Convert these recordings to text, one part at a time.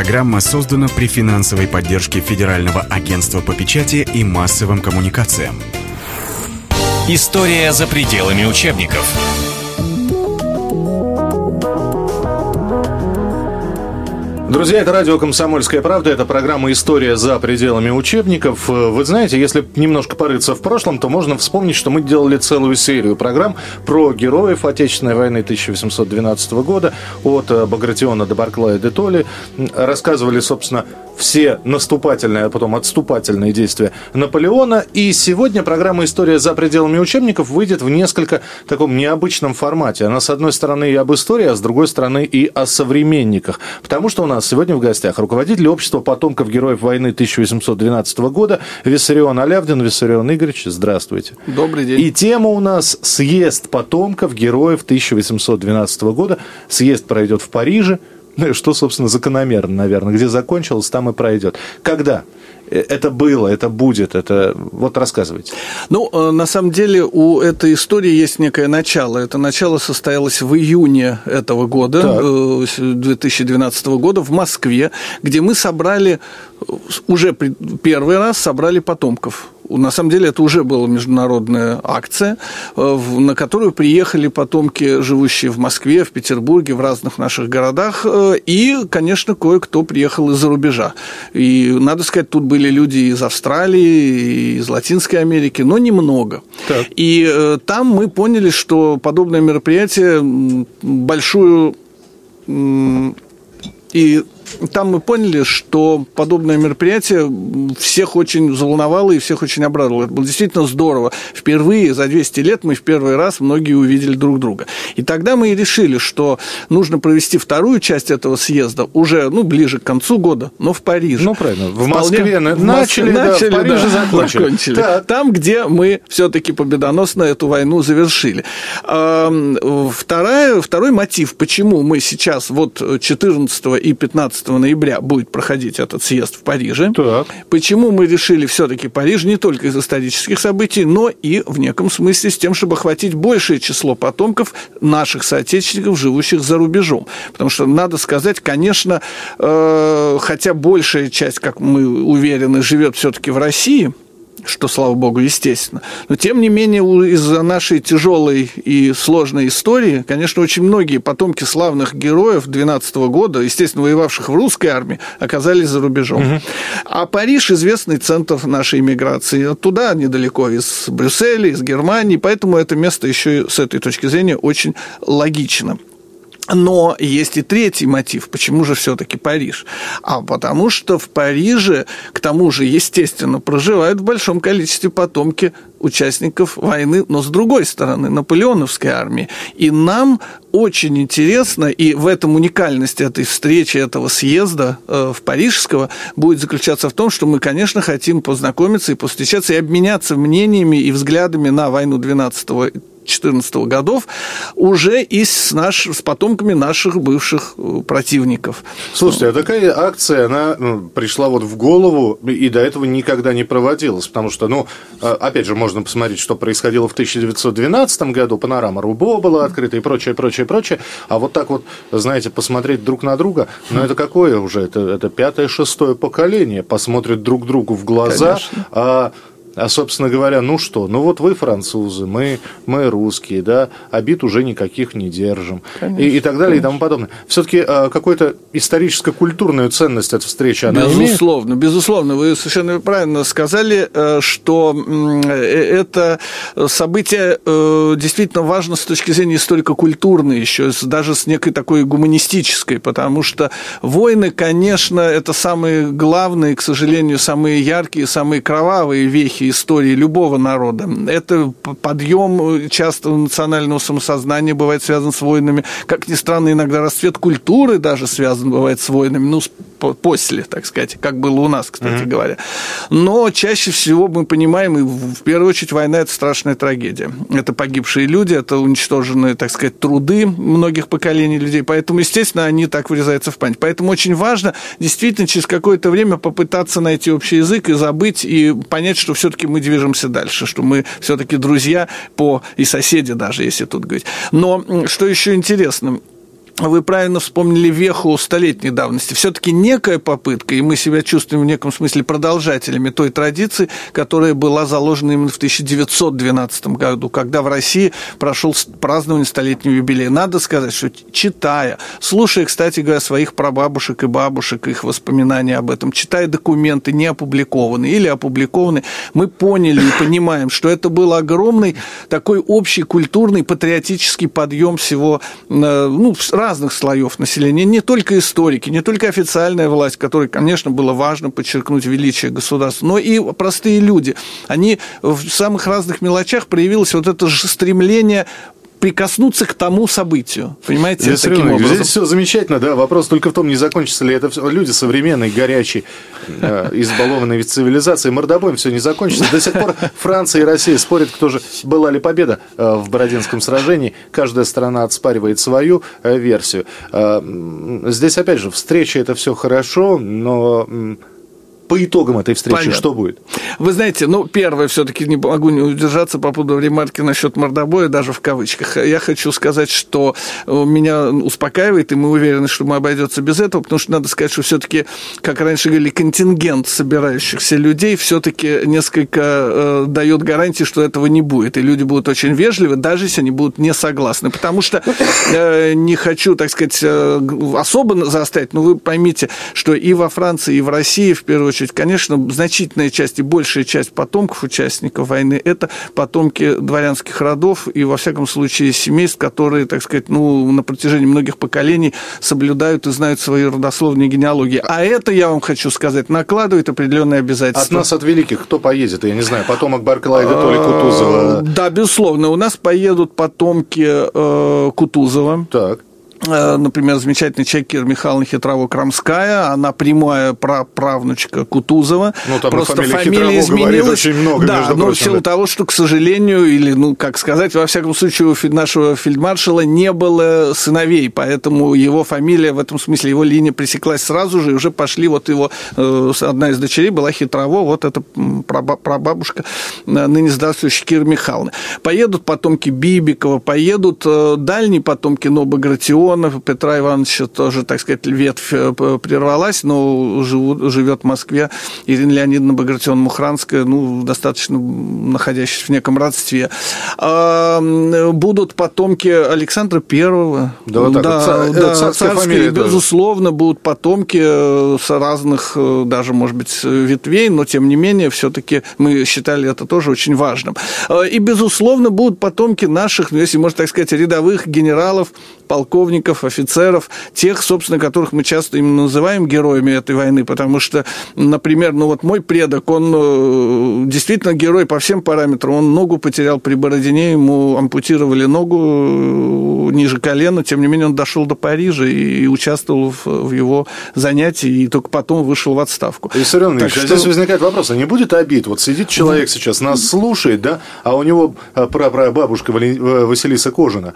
Программа создана при финансовой поддержке Федерального агентства по печати и массовым коммуникациям. История за пределами учебников. Друзья, это радио «Комсомольская правда», это программа «История за пределами учебников». Вы знаете, если немножко порыться в прошлом, то можно вспомнить, что мы делали целую серию программ про героев Отечественной войны 1812 года, от Багратиона до Барклая де Толли. Рассказывали, собственно, все наступательные, а потом отступательные действия Наполеона. И сегодня программа «История за пределами учебников» выйдет в несколько таком необычном формате. Она, с одной стороны, и об истории, а с другой стороны, и о современниках. Потому что у нас сегодня в гостях руководитель общества потомков героев войны 1812 года Виссарион Алявдин. Виссарион Игоревич, здравствуйте. Добрый день. И тема у нас «Съезд потомков героев 1812 года». Съезд пройдет в Париже. Ну, что, собственно, закономерно, наверное. Где закончилось, там и пройдет. Когда? Это было, это будет, это... Вот рассказывайте. Ну, э, на самом деле у этой истории есть некое начало. Это начало состоялось в июне этого года, так. 2012 э, года, в Москве, где мы собрали, уже первый раз собрали потомков на самом деле это уже была международная акция, э, на которую приехали потомки, живущие в Москве, в Петербурге, в разных наших городах, э, и, конечно, кое-кто приехал из-за рубежа. И, надо сказать, тут были люди из Австралии, из Латинской Америки, но немного. Так. И э, там мы поняли, что подобное мероприятие большую и там мы поняли, что подобное мероприятие всех очень взволновало и всех очень обрадовало. Это было действительно здорово. Впервые за 200 лет мы в первый раз многие увидели друг друга. И тогда мы и решили, что нужно провести вторую часть этого съезда уже ну, ближе к концу года, но в Париже. Ну, правильно. В Москве Вполне... начали, начали, да, в Париже да, закончили. закончили. Да. Там, где мы все-таки победоносно эту войну завершили. Вторая, второй мотив, почему мы сейчас вот 14 и 15 15 ноября будет проходить этот съезд в Париже. Так. Почему мы решили все-таки Париж не только из исторических событий, но и в неком смысле с тем, чтобы охватить большее число потомков наших соотечественников, живущих за рубежом. Потому что, надо сказать, конечно, э, хотя большая часть, как мы уверены, живет все-таки в России – что, слава богу, естественно. Но, тем не менее, из-за нашей тяжелой и сложной истории, конечно, очень многие потомки славных героев 12 года, естественно, воевавших в русской армии, оказались за рубежом. Угу. А Париж – известный центр нашей иммиграции. Туда недалеко из Брюсселя, из Германии, поэтому это место еще с этой точки зрения очень логично. Но есть и третий мотив. Почему же все-таки Париж? А потому что в Париже, к тому же, естественно, проживают в большом количестве потомки участников войны, но с другой стороны, наполеоновской армии. И нам очень интересно, и в этом уникальность этой встречи, этого съезда э, в Парижского будет заключаться в том, что мы, конечно, хотим познакомиться и повстречаться и обменяться мнениями и взглядами на войну 12 2014 годов уже и с, наш, с потомками наших бывших э, противников. Слушайте, а такая акция, она ну, пришла вот в голову и до этого никогда не проводилась, потому что, ну, а, опять же, можно посмотреть, что происходило в 1912 году, панорама Рубо была открыта и прочее, прочее, прочее, а вот так вот, знаете, посмотреть друг на друга, ну, это какое уже, это, это пятое, шестое поколение, посмотрит друг другу в глаза, Конечно. а а, собственно говоря, ну что, ну вот вы французы, мы, мы русские, да, обид уже никаких не держим. Конечно, и, и так далее, конечно. и тому подобное. Все-таки а, какую-то историческо-культурную ценность эта встреча она Безусловно, имеет? безусловно. Вы совершенно правильно сказали, э, что э, это событие э, действительно важно с точки зрения историко-культурной еще, даже с некой такой гуманистической, потому что войны, конечно, это самые главные, к сожалению, самые яркие, самые кровавые вехи эпохи истории любого народа. Это подъем часто национального самосознания бывает связан с войнами. Как ни странно, иногда расцвет культуры даже связан бывает с войнами. Ну, после, так сказать, как было у нас, кстати mm-hmm. говоря. Но чаще всего мы понимаем, и в первую очередь война – это страшная трагедия. Это погибшие люди, это уничтоженные, так сказать, труды многих поколений людей. Поэтому, естественно, они так вырезаются в память. Поэтому очень важно действительно через какое-то время попытаться найти общий язык и забыть, и понять, что все-таки мы движемся дальше, что мы все-таки друзья по и соседи даже, если тут говорить. Но что еще интересно, вы правильно вспомнили веху столетней давности. Все-таки некая попытка, и мы себя чувствуем в неком смысле продолжателями той традиции, которая была заложена именно в 1912 году, когда в России прошел празднование столетнего юбилея. Надо сказать, что читая, слушая, кстати говоря, своих прабабушек и бабушек, их воспоминания об этом, читая документы не опубликованные или опубликованные, мы поняли и понимаем, что это был огромный такой общий культурный патриотический подъем всего, э, ну, разных слоев населения, не только историки, не только официальная власть, которой, конечно, было важно подчеркнуть величие государства, но и простые люди. Они в самых разных мелочах проявилось вот это же стремление прикоснуться к тому событию. Понимаете, здесь, таким образом. Здесь все замечательно, да. Вопрос только в том, не закончится ли это все. Люди современные, горячие, э, избалованные ведь цивилизацией. Мордобоем все не закончится. До сих пор Франция и Россия спорят, кто же была ли победа э, в Бородинском сражении. Каждая страна отспаривает свою э, версию. Здесь, опять же, встреча это все хорошо, но по итогам этой встречи Понятно. что будет? Вы знаете, ну, первое, все-таки не могу не удержаться по поводу ремарки насчет мордобоя, даже в кавычках. Я хочу сказать, что меня успокаивает, и мы уверены, что мы обойдется без этого, потому что надо сказать, что все-таки, как раньше говорили, контингент собирающихся людей все-таки несколько э, дает гарантии, что этого не будет. И люди будут очень вежливы, даже если они будут не согласны. Потому что э, не хочу, так сказать, э, особо заострять, но вы поймите, что и во Франции, и в России, в первую очередь, очередь, конечно, значительная часть и большая часть потомков участников войны – это потомки дворянских родов и, во всяком случае, семейств, которые, так сказать, ну, на протяжении многих поколений соблюдают и знают свои родословные генеалогии. А это, я вам хочу сказать, накладывает определенные обязательства. От нас, от великих, кто поедет? Я не знаю, потомок Барклая или Кутузова? Да, безусловно. У нас поедут потомки э, Кутузова. Так. Э, например, замечательный человек Кира Михайловна Хитрово-Крамская, она прямая правнучка Кутузова. Ну, там Просто фамилия, фамилия изменилась. очень много, да, но прочим, в силу да. того, что, к сожалению, или, ну, как сказать, во всяком случае, у нашего фельдмаршала не было сыновей, поэтому его фамилия, в этом смысле, его линия пресеклась сразу же, и уже пошли вот его, э, одна из дочерей была Хитрово, вот это прабабушка, э, ныне здравствующая Кира Михайловна. Поедут потомки Бибикова, поедут дальние потомки Ноба Леонов, Петра Ивановича тоже, так сказать, ветвь э, прервалась, но живут, живет в Москве Ирина Леонидовна Багратион-Мухранская, ну, достаточно находящаяся в неком родстве. А, будут потомки Александра Первого. Да, вот так да, вот. да, царская фамилия безусловно, будут потомки э, с разных, э, даже, может быть, ветвей, но, тем не менее, все-таки мы считали это тоже очень важным. И, безусловно, будут потомки наших, ну, если можно так сказать, рядовых генералов, полковников, офицеров, тех, собственно, которых мы часто именно называем героями этой войны, потому что, например, ну вот мой предок, он э, действительно герой по всем параметрам, он ногу потерял при Бородине, ему ампутировали ногу э, ниже колена, тем не менее он дошел до Парижа и участвовал в, в его занятии, и только потом вышел в отставку. Виссарион Ильич, а что... здесь возникает вопрос, а не будет обид? Вот сидит человек сейчас, нас слушает, да, а у него э, прабабушка Василиса Кожина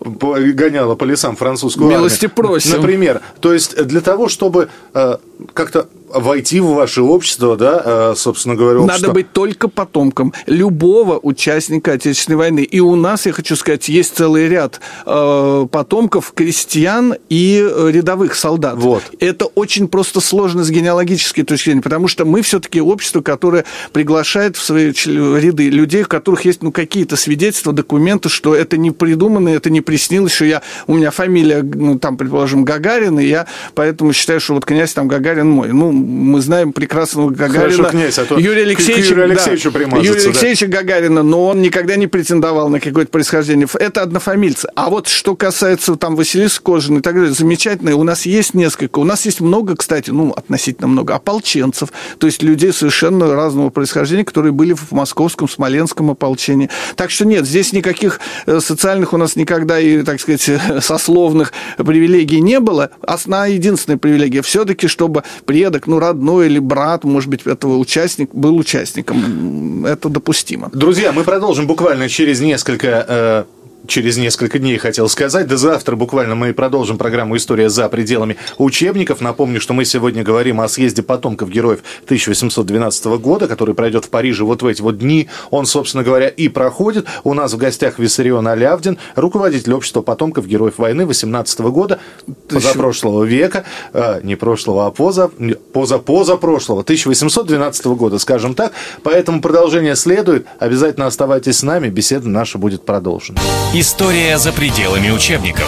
гоняла по лесам французскую Милости армию. просим. Например. То есть для того, чтобы э, как-то войти в ваше общество, да, э, собственно говоря, общество. Надо быть только потомком любого участника Отечественной войны. И у нас, я хочу сказать, есть целый ряд э, потомков крестьян и рядовых солдат. Вот. Это очень просто сложно с генеалогической точки зрения, потому что мы все-таки общество, которое приглашает в свои ряды людей, у которых есть ну, какие-то свидетельства, документы, что это не придумано, это не приснилось, что я, у меня фамилия, ну, там, предположим, Гагарин, и я поэтому считаю, что вот князь там Гагарин мой. Ну, мы знаем прекрасного Гагарина. Хорошо, князь, а то Юрия Алексеевича, Юрию Алексеевичу да, Юрия Алексеевича да. Гагарина, но он никогда не претендовал на какое-то происхождение. Это однофамильцы. А вот что касается там Василиса Кожина и так далее, замечательно. У нас есть несколько. У нас есть много, кстати, ну, относительно много ополченцев, то есть людей совершенно разного происхождения, которые были в московском, смоленском ополчении. Так что нет, здесь никаких э, социальных у нас никогда и, так сказать, сословных привилегий не было. Основная единственная привилегия все-таки, чтобы предок, ну, родной или брат, может быть, этого участник был участником. Это допустимо. Друзья, мы продолжим буквально через несколько э, через несколько дней, хотел сказать. До завтра буквально мы продолжим программу «История за пределами учебников». Напомню, что мы сегодня говорим о съезде потомков героев 1812 года, который пройдет в Париже вот в эти вот дни. Он, собственно говоря, и проходит. У нас в гостях Виссарион Алявдин, руководитель общества потомков героев войны 18 года, позапрошлого века, э, не прошлого, а поза, поза, поза прошлого, 1812 года, скажем так. Поэтому продолжение следует. Обязательно оставайтесь с нами, беседа наша будет продолжена. История за пределами учебников.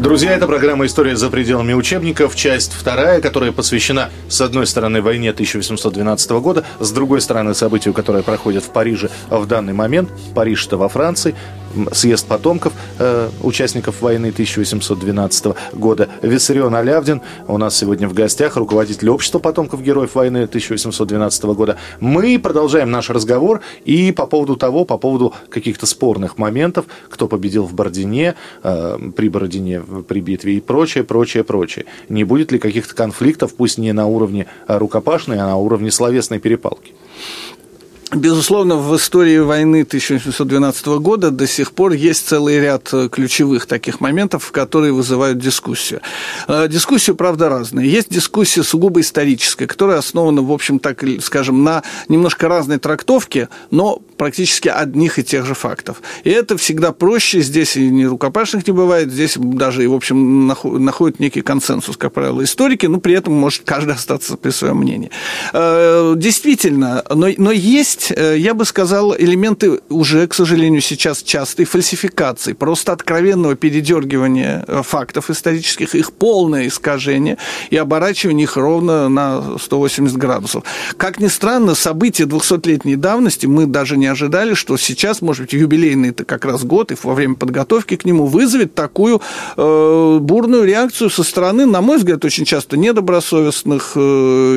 Друзья, это программа «История за пределами учебников», часть вторая, которая посвящена, с одной стороны, войне 1812 года, с другой стороны, событию, которое проходит в Париже в данный момент. Париж-то во Франции съезд потомков э, участников войны 1812 года. Виссарион Алявдин у нас сегодня в гостях, руководитель общества потомков героев войны 1812 года. Мы продолжаем наш разговор и по поводу того, по поводу каких-то спорных моментов, кто победил в Бородине, э, при Бородине, при битве и прочее, прочее, прочее. Не будет ли каких-то конфликтов, пусть не на уровне рукопашной, а на уровне словесной перепалки? Безусловно, в истории войны 1812 года до сих пор есть целый ряд э, ключевых таких моментов, которые вызывают дискуссию. Э, дискуссию, правда, разные. Есть дискуссия сугубо историческая, которая основана, в общем, так скажем, на немножко разной трактовке, но практически одних и тех же фактов. И это всегда проще, здесь и не рукопашных не бывает, здесь даже, и, в общем, находят некий консенсус, как правило, историки, но при этом может каждый остаться при своем мнении. Э, действительно, но, но есть э, я бы сказал, элементы уже, к сожалению, сейчас частой фальсификации, просто откровенного передергивания э, фактов исторических, их полное искажение и оборачивание их ровно на 180 градусов. Как ни странно, события 200-летней давности мы даже не ожидали, что сейчас, может быть, юбилейный это как раз год, и во время подготовки к нему вызовет такую э, бурную реакцию со стороны, на мой взгляд, очень часто недобросовестных, э,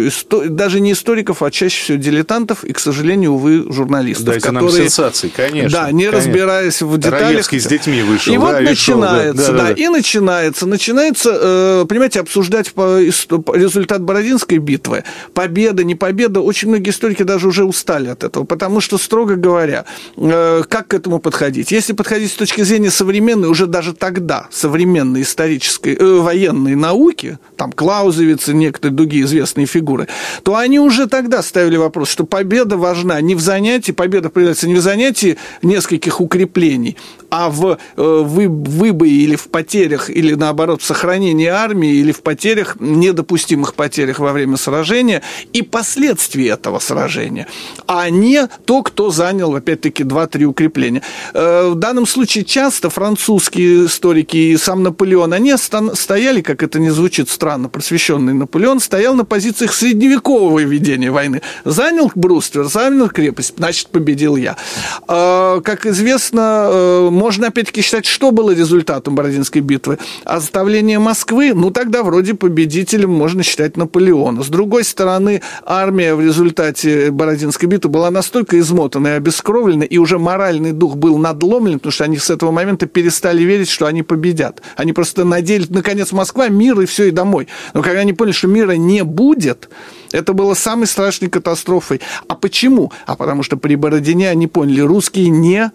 исто- даже не историков, а чаще всего дилетантов, и, к сожалению, увы, журналистов. Дайте которые, нам сенсации, конечно. Да, не конечно. разбираясь в деталях. Раевский с детьми вышел. И да, вот и начинается, да, да, да, да, и начинается, начинается, э, понимаете, обсуждать по, результат Бородинской битвы. Победа, не победа. Очень многие историки даже уже устали от этого, потому что, строго говоря, э, как к этому подходить? Если подходить с точки зрения современной, уже даже тогда, современной исторической, э, военной науки, там Клаузевиц и некоторые другие известные фигуры, то они уже тогда ставили вопрос, что победа важна не в занятии, победа проявляется не в занятии нескольких укреплений, а в э, вы, выбое или в потерях, или наоборот в сохранении армии, или в потерях, недопустимых потерях во время сражения и последствий этого сражения, а не то, кто занял, опять-таки, два-три укрепления. Э, в данном случае часто французские историки и сам Наполеон, они стояли, как это не звучит странно, просвещенный Наполеон, стоял на позициях средневекового ведения войны. Занял Бруствер, занял крепость, значит, победил я. А, как известно, э, можно опять-таки считать, что было результатом Бородинской битвы. Оставление Москвы, ну тогда вроде победителем можно считать Наполеона. С другой стороны, армия в результате Бородинской битвы была настолько измотана и обескровлена, и уже моральный дух был надломлен, потому что они с этого момента перестали верить, что они победят. Они просто надеялись, наконец, Москва, мир и все, и домой. Но когда они поняли, что мира не будет, это было самой страшной катастрофой. А почему? А потому что при Бородине они поняли, русские не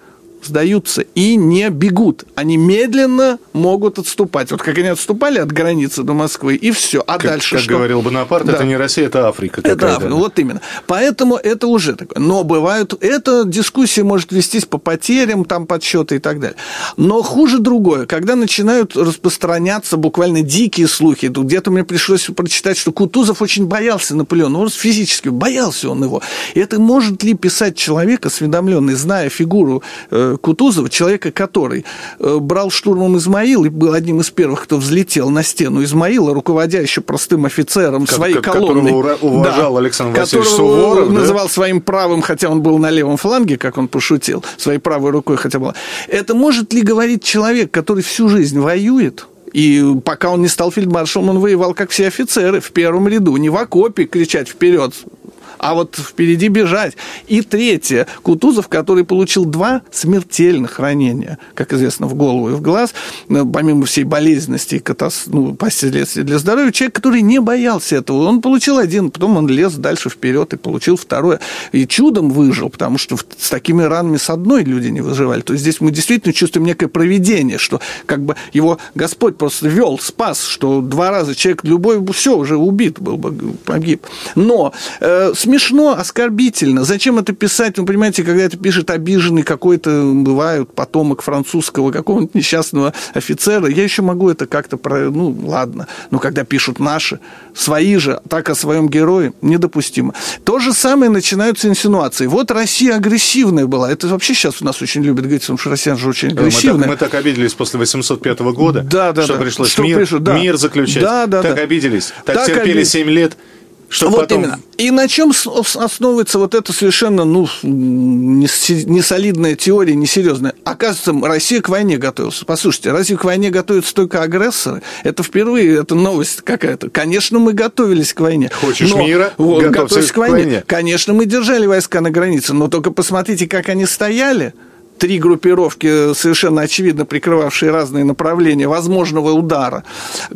сдаются и не бегут. Они медленно могут отступать. Вот как они отступали от границы до Москвы, и все. А как, дальше как что? говорил Бонапарт, да. это не Россия, это Африка. Это Африка, вот именно. Поэтому это уже такое. Но бывают... Эта дискуссия может вестись по потерям, там подсчеты и так далее. Но хуже другое. Когда начинают распространяться буквально дикие слухи. Где-то мне пришлось прочитать, что Кутузов очень боялся Наполеона. Он физически боялся он его. И это может ли писать человек, осведомленный, зная фигуру э, Кутузова, человека, который э, брал штурмом Измаил и был одним из первых, кто взлетел на стену Измаила, руководя еще простым офицером как, своей как, колонной. Которого уважал да, Александр Васильевич Суворов. Да? называл своим правым, хотя он был на левом фланге, как он пошутил, своей правой рукой хотя бы. Это может ли говорить человек, который всю жизнь воюет, и пока он не стал фельдмаршалом, он воевал, как все офицеры, в первом ряду, не в окопе кричать вперед, а вот впереди бежать. И третье, Кутузов, который получил два смертельных ранения, как известно, в голову и в глаз, э, помимо всей болезненности и катас... ну, последствий для здоровья, человек, который не боялся этого. Он получил один, потом он лез дальше вперед и получил второе. И чудом выжил, потому что с такими ранами с одной люди не выживали. То есть здесь мы действительно чувствуем некое проведение, что как бы его Господь просто вел, спас, что два раза человек любой все уже убит был бы, погиб. Но э, смешно, оскорбительно. Зачем это писать? Вы понимаете, когда это пишет обиженный какой-то, бывают, потомок французского какого-нибудь несчастного офицера, я еще могу это как-то, про... ну, ладно. Но когда пишут наши, свои же, так о своем герое, недопустимо. То же самое начинаются инсинуации. Вот Россия агрессивная была. Это вообще сейчас у нас очень любят говорить, потому что россияне же очень агрессивные. Мы так, мы так обиделись после 805 года, да, да, что да. пришлось что мир, пришел, да. мир заключать. Да, да, так да. обиделись, так, так терпели оби... 7 лет. Что вот потом... именно. И на чем основывается вот эта совершенно ну, несолидная теория, несерьезная? Оказывается, Россия к войне готовилась. Послушайте, разве к войне готовятся только агрессоры? Это впервые, это новость какая-то. Конечно, мы готовились к войне. Хочешь но, мира? Вот, готовься к войне. к войне. Конечно, мы держали войска на границе, но только посмотрите, как они стояли три группировки, совершенно очевидно прикрывавшие разные направления возможного удара.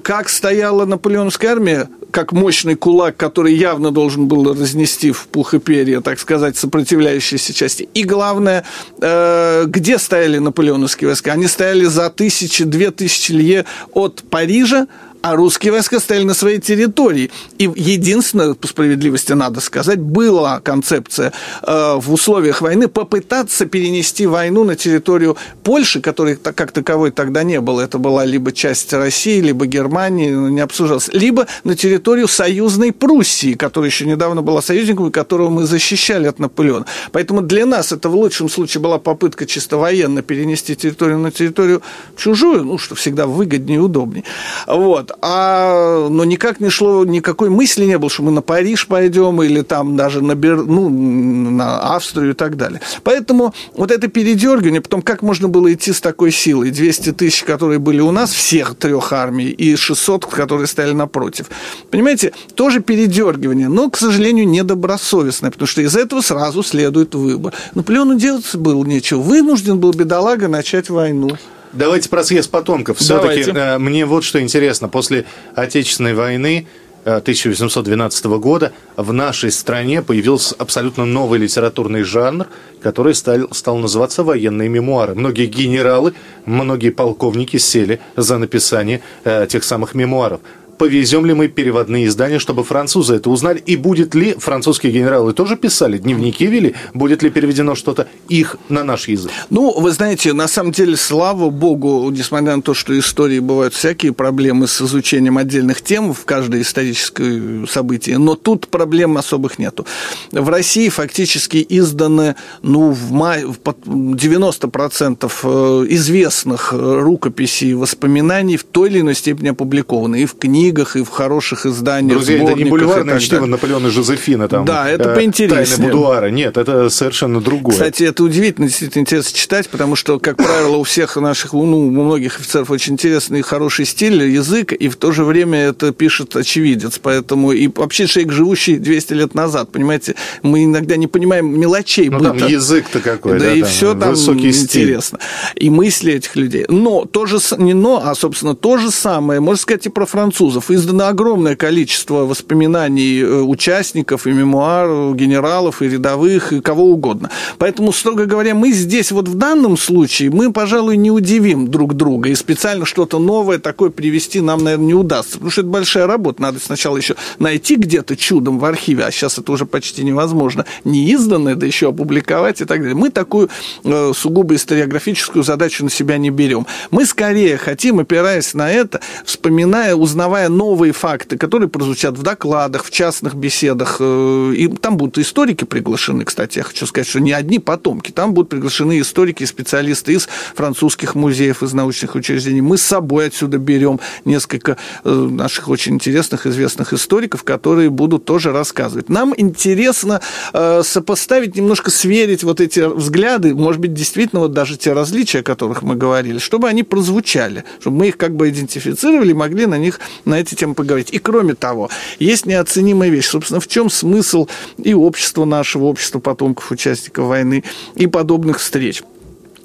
Как стояла наполеоновская армия, как мощный кулак, который явно должен был разнести в пух и перья, так сказать, сопротивляющиеся части. И главное, э, где стояли наполеоновские войска? Они стояли за тысячи, две тысячи лье от Парижа, а русские войска стояли на своей территории. И единственное, по справедливости надо сказать, была концепция э, в условиях войны попытаться перенести войну на территорию Польши, которой как таковой тогда не было. Это была либо часть России, либо Германии, не обсуждалось, либо на территорию союзной Пруссии, которая еще недавно была союзником, и которого мы защищали от Наполеона. Поэтому для нас это в лучшем случае была попытка чисто военно перенести территорию на территорию чужую, ну, что всегда выгоднее и удобнее. Вот а, но никак не шло, никакой мысли не было, что мы на Париж пойдем или там даже на, Бер, ну, на Австрию и так далее. Поэтому вот это передергивание, потом как можно было идти с такой силой? 200 тысяч, которые были у нас, всех трех армий, и 600, которые стояли напротив. Понимаете, тоже передергивание, но, к сожалению, недобросовестное, потому что из этого сразу следует выбор. Наполеону делать было нечего. Вынужден был бедолага начать войну. Давайте про съезд потомков. Все-таки э, мне вот что интересно. После Отечественной войны 1812 э, года в нашей стране появился абсолютно новый литературный жанр, который стал, стал называться военные мемуары. Многие генералы, многие полковники сели за написание э, тех самых мемуаров повезем ли мы переводные издания, чтобы французы это узнали, и будет ли французские генералы тоже писали, дневники вели, будет ли переведено что-то их на наш язык? Ну, вы знаете, на самом деле, слава богу, несмотря на то, что истории бывают всякие проблемы с изучением отдельных тем в каждое историческое событие, но тут проблем особых нету. В России фактически изданы, ну, в мае, 90% э, известных рукописей и воспоминаний в той или иной степени опубликованы и в книгах, книгах, и в хороших изданиях. Друзья, это не бульварное чтиво Наполеона Жозефина. Там, да, это э, поинтереснее. Тайны будуара. Нет, это совершенно другое. Кстати, это удивительно, действительно интересно читать, потому что, как правило, у всех наших, ну, у многих офицеров очень интересный и хороший стиль, язык, и в то же время это пишет очевидец. Поэтому и вообще человек, живущий 200 лет назад, понимаете, мы иногда не понимаем мелочей. Ну, там язык-то какой, да, да и там, все там высокий интересно. Стиль. И мысли этих людей. Но то же, не но, а, собственно, то же самое, можно сказать, и про французов французов издано огромное количество воспоминаний э, участников и мемуаров, генералов и рядовых, и кого угодно. Поэтому, строго говоря, мы здесь вот в данном случае, мы, пожалуй, не удивим друг друга, и специально что-то новое такое привести нам, наверное, не удастся, потому что это большая работа. Надо сначала еще найти где-то чудом в архиве, а сейчас это уже почти невозможно, не изданное, да еще опубликовать и так далее. Мы такую э, сугубо историографическую задачу на себя не берем. Мы скорее хотим, опираясь на это, вспоминая, узнавая новые факты, которые прозвучат в докладах, в частных беседах. Э, и там будут историки приглашены, кстати, я хочу сказать, что не одни потомки, там будут приглашены историки, специалисты из французских музеев, из научных учреждений. Мы с собой отсюда берем несколько э, наших очень интересных, известных историков, которые будут тоже рассказывать. Нам интересно э, сопоставить, немножко сверить вот эти взгляды, может быть, действительно вот даже те различия, о которых мы говорили, чтобы они прозвучали, чтобы мы их как бы идентифицировали, могли на них на эти темы поговорить. И кроме того, есть неоценимая вещь. Собственно, в чем смысл и общества нашего, общества потомков участников войны, и подобных встреч?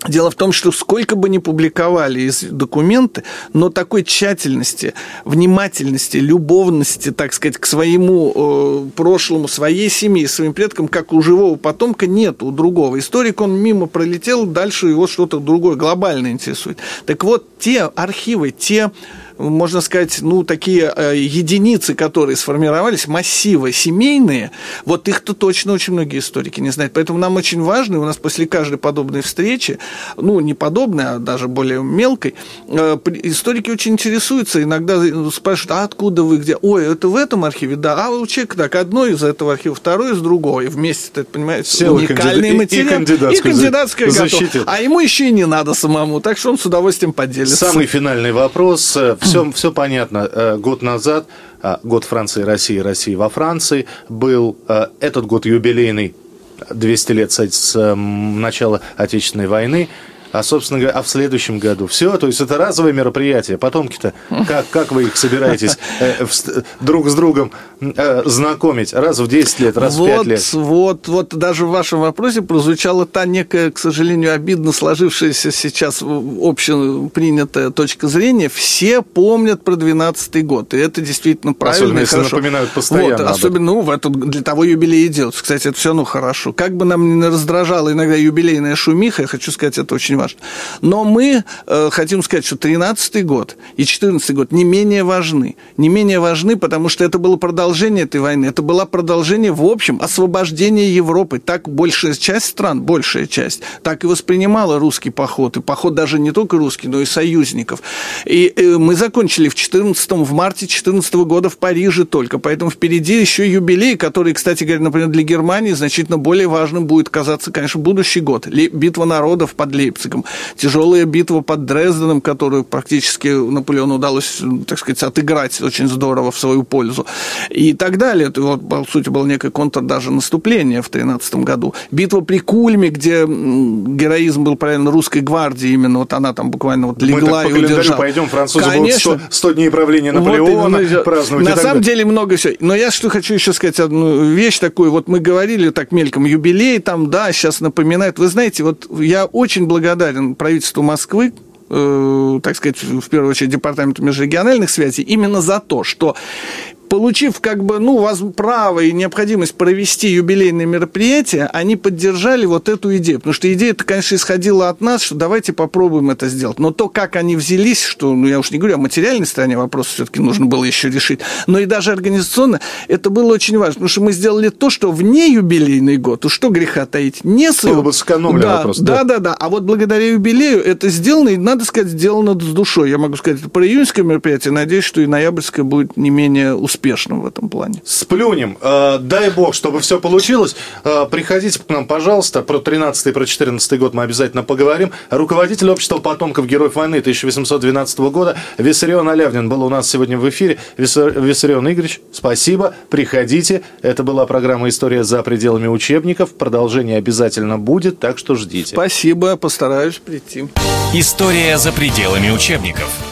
Дело в том, что сколько бы ни публиковали документы, но такой тщательности, внимательности, любовности, так сказать, к своему э, прошлому, своей семье, своим предкам, как у живого потомка, нет у другого. Историк, он мимо пролетел, дальше его что-то другое глобально интересует. Так вот, те архивы, те можно сказать, ну, такие э, единицы, которые сформировались, массивы семейные, вот их-то точно очень многие историки не знают. Поэтому нам очень важно, и у нас после каждой подобной встречи, ну, не подобной, а даже более мелкой, э, историки очень интересуются, иногда спрашивают, а откуда вы, где? Ой, это в этом архиве? Да, а у человека так, одно из этого архива, второе из другого, и вместе, ты понимаешь, Все уникальный кандид... материал. И кандидатская, и кандидатская защитил. А ему еще и не надо самому, так что он с удовольствием поделится. Самый финальный вопрос все, все понятно. Э, год назад, э, год Франции, России, России во Франции был э, этот год юбилейный, 200 лет с начала Отечественной войны а, собственно говоря, а в следующем году. Все, то есть это разовое мероприятие. Потомки-то, как, как вы их собираетесь э, друг с другом э, знакомить? Раз в 10 лет, раз вот, в 5 лет? Вот, вот даже в вашем вопросе прозвучала та некая, к сожалению, обидно сложившаяся сейчас общепринятая точка зрения. Все помнят про 12 год, и это действительно правильно Особенно, если хорошо. напоминают постоянно. Вот, особенно, ну, в это, для того юбилей делать. Кстати, это все равно хорошо. Как бы нам не раздражала иногда юбилейная шумиха, я хочу сказать, это очень важно важно. Но мы э, хотим сказать, что 13 год и 14 год не менее важны. Не менее важны, потому что это было продолжение этой войны. Это было продолжение, в общем, освобождения Европы. Так большая часть стран, большая часть, так и воспринимала русский поход. И поход даже не только русский, но и союзников. И э, мы закончили в 14 в марте 14 года в Париже только. Поэтому впереди еще юбилей, который, кстати говоря, например, для Германии значительно более важным будет казаться, конечно, будущий год. Битва народов под Лейпцигом Лейпцигом, тяжелая битва под Дрезденом, которую практически Наполеону удалось, так сказать, отыграть очень здорово в свою пользу, и так далее. Это, вот, по сути, было некое контр даже наступление в 13 году. Битва при Кульме, где героизм был, правильно, русской гвардии, именно вот она там буквально вот легла Мы так и удержала. пойдем, французы Конечно. будут 100, 100 дней правления Наполеона вот, праздновать. На самом деле много всего. Но я что хочу еще сказать одну вещь такую. Вот мы говорили так мельком, юбилей там, да, сейчас напоминает. Вы знаете, вот я очень благодарен благодарен правительству Москвы, э, так сказать, в первую очередь Департаменту межрегиональных связей, именно за то, что получив как бы, ну, вас право и необходимость провести юбилейное мероприятие, они поддержали вот эту идею. Потому что идея-то, конечно, исходила от нас, что давайте попробуем это сделать. Но то, как они взялись, что, ну, я уж не говорю о материальной стороне вопроса, все-таки нужно было еще решить, но и даже организационно, это было очень важно. Потому что мы сделали то, что вне юбилейный год, уж что греха таить, не было бы сэкономлено да, просто. Да, да, да, да. А вот благодаря юбилею это сделано, и, надо сказать, сделано с душой. Я могу сказать, это про июньское мероприятие, надеюсь, что и ноябрьское будет не менее успешным успешным в этом плане. Сплюнем. Э, дай бог, чтобы все получилось. Э, приходите к нам, пожалуйста. Про 13 и про 14 год мы обязательно поговорим. Руководитель общества потомков Героев войны 1812 года Виссарион Алявнин был у нас сегодня в эфире. Виссарион Игоревич, спасибо. Приходите. Это была программа «История за пределами учебников». Продолжение обязательно будет, так что ждите. Спасибо, постараюсь прийти. История за пределами учебников.